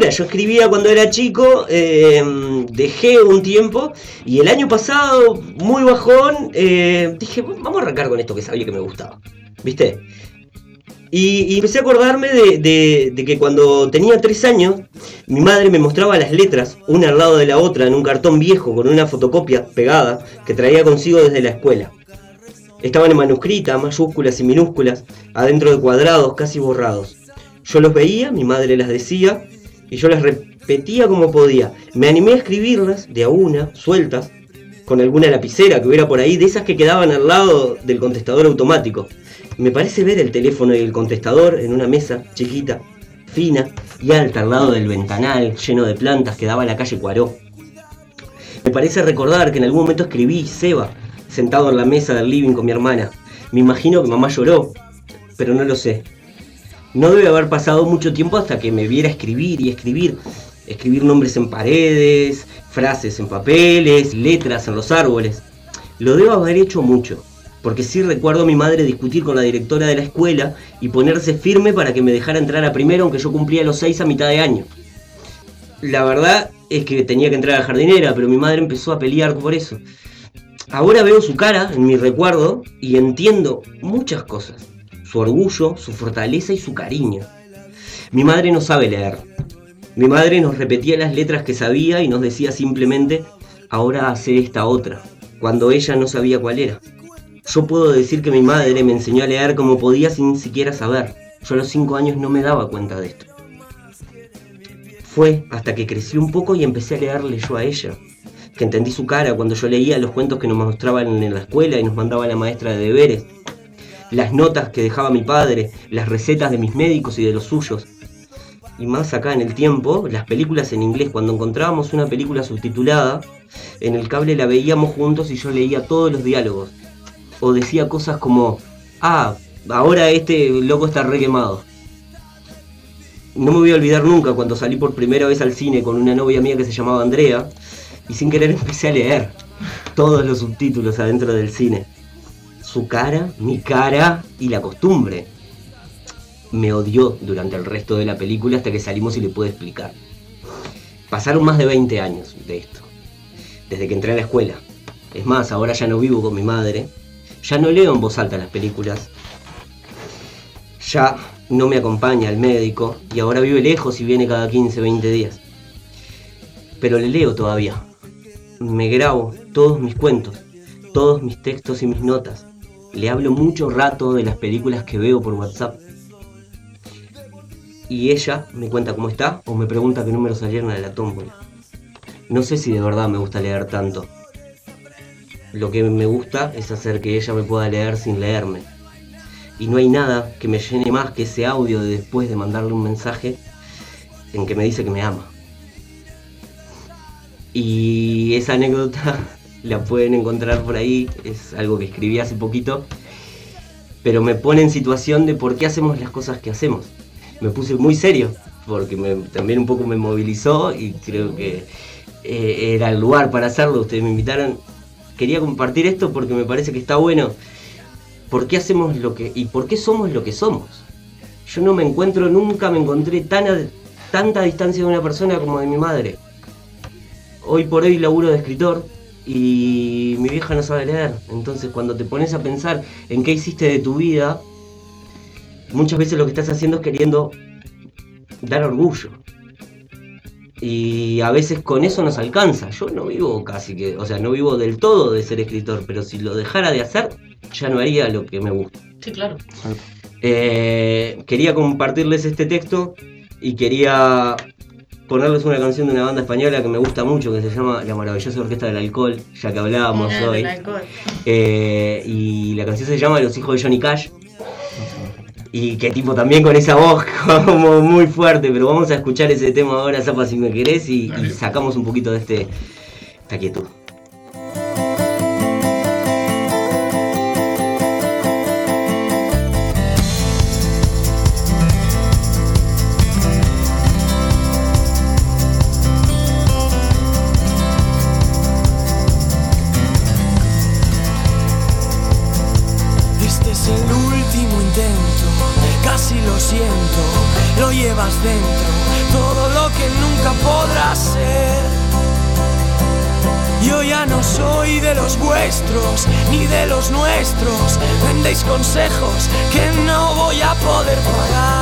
Yo escribía cuando era chico, eh, dejé un tiempo y el año pasado, muy bajón, eh, dije, vamos a arrancar con esto que sabía que me gustaba. ¿Viste? Y, empecé a acordarme de, de, que cuando tenía tres años, mi madre me mostraba las letras, una al lado de la otra, en un cartón viejo con una fotocopia pegada que traía consigo desde la escuela. Estaban en manuscrita, mayúsculas y minúsculas, adentro de cuadrados casi borrados. Yo los veía, mi madre las decía, y yo las repetía como podía. Me animé a escribirlas de a una, sueltas, con alguna lapicera que hubiera por ahí, de esas que quedaban al lado del contestador automático. Me parece ver el teléfono y el contestador en una mesa chiquita, fina y alta al lado del ventanal lleno de plantas que daba a la calle Cuaró. Me parece recordar que en algún momento escribí Seba, sentado en la mesa del living con mi hermana. Me imagino que mamá lloró, pero no lo sé. No debe haber pasado mucho tiempo hasta que me viera escribir y escribir. Escribir nombres en paredes, frases en papeles, letras en los árboles. Lo debo haber hecho mucho, porque sí recuerdo a mi madre discutir con la directora de la escuela y ponerse firme para que me dejara entrar a primero aunque yo cumplía los seis a mitad de año. La verdad es que tenía que entrar a jardinera, pero mi madre empezó a pelear por eso. Ahora veo su cara en mi recuerdo y entiendo muchas cosas su orgullo, su fortaleza y su cariño. Mi madre no sabe leer. Mi madre nos repetía las letras que sabía y nos decía simplemente, ahora hace esta otra, cuando ella no sabía cuál era. Yo puedo decir que mi madre me enseñó a leer como podía sin siquiera saber. Yo a los cinco años no me daba cuenta de esto. Fue hasta que crecí un poco y empecé a leerle yo a ella, que entendí su cara cuando yo leía los cuentos que nos mostraban en la escuela y nos mandaba la maestra de deberes, las notas que dejaba mi padre, las recetas de mis médicos y de los suyos. Y más acá en el tiempo, las películas en inglés, cuando encontrábamos una película subtitulada, en el cable la veíamos juntos y yo leía todos los diálogos. O decía cosas como, ah, ahora este loco está re quemado. No me voy a olvidar nunca cuando salí por primera vez al cine con una novia mía que se llamaba Andrea y sin querer empecé a leer todos los subtítulos adentro del cine su cara, mi cara y la costumbre. Me odió durante el resto de la película hasta que salimos y le pude explicar. Pasaron más de 20 años de esto, desde que entré a la escuela. Es más, ahora ya no vivo con mi madre, ya no leo en voz alta las películas, ya no me acompaña el médico y ahora vive lejos y viene cada 15, 20 días. Pero le leo todavía. Me grabo todos mis cuentos, todos mis textos y mis notas le hablo mucho rato de las películas que veo por WhatsApp. Y ella me cuenta cómo está o me pregunta qué número salieron de la tómbola. No sé si de verdad me gusta leer tanto. Lo que me gusta es hacer que ella me pueda leer sin leerme. Y no hay nada que me llene más que ese audio de después de mandarle un mensaje en que me dice que me ama. Y esa anécdota la pueden encontrar por ahí, es algo que escribí hace poquito, pero me pone en situación de por qué hacemos las cosas que hacemos. Me puse muy serio, porque también un poco me movilizó y creo que eh, era el lugar para hacerlo. Ustedes me invitaron, quería compartir esto porque me parece que está bueno. ¿Por qué hacemos lo que y por qué somos lo que somos? Yo no me encuentro, nunca me encontré tan a, tanta distancia de una persona como de mi madre. Hoy por hoy laburo de escritor, y mi vieja no sabe leer. Entonces cuando te pones a pensar en qué hiciste de tu vida, muchas veces lo que estás haciendo es queriendo dar orgullo. Y a veces con eso nos alcanza. Yo no vivo casi que, o sea, no vivo del todo de ser escritor, pero si lo dejara de hacer, ya no haría lo que me gusta. Sí, claro. Eh, quería compartirles este texto y quería ponerles una canción de una banda española que me gusta mucho, que se llama La maravillosa orquesta del alcohol, ya que hablábamos hoy. Eh, y la canción se llama Los hijos de Johnny Cash. Y que tipo también con esa voz como muy fuerte, pero vamos a escuchar ese tema ahora, Zapa si me querés, y, y sacamos un poquito de este, esta quietud. si lo siento, lo llevas dentro, todo lo que nunca podrás ser. Yo ya no soy de los vuestros ni de los nuestros, vendéis consejos que no voy a poder pagar.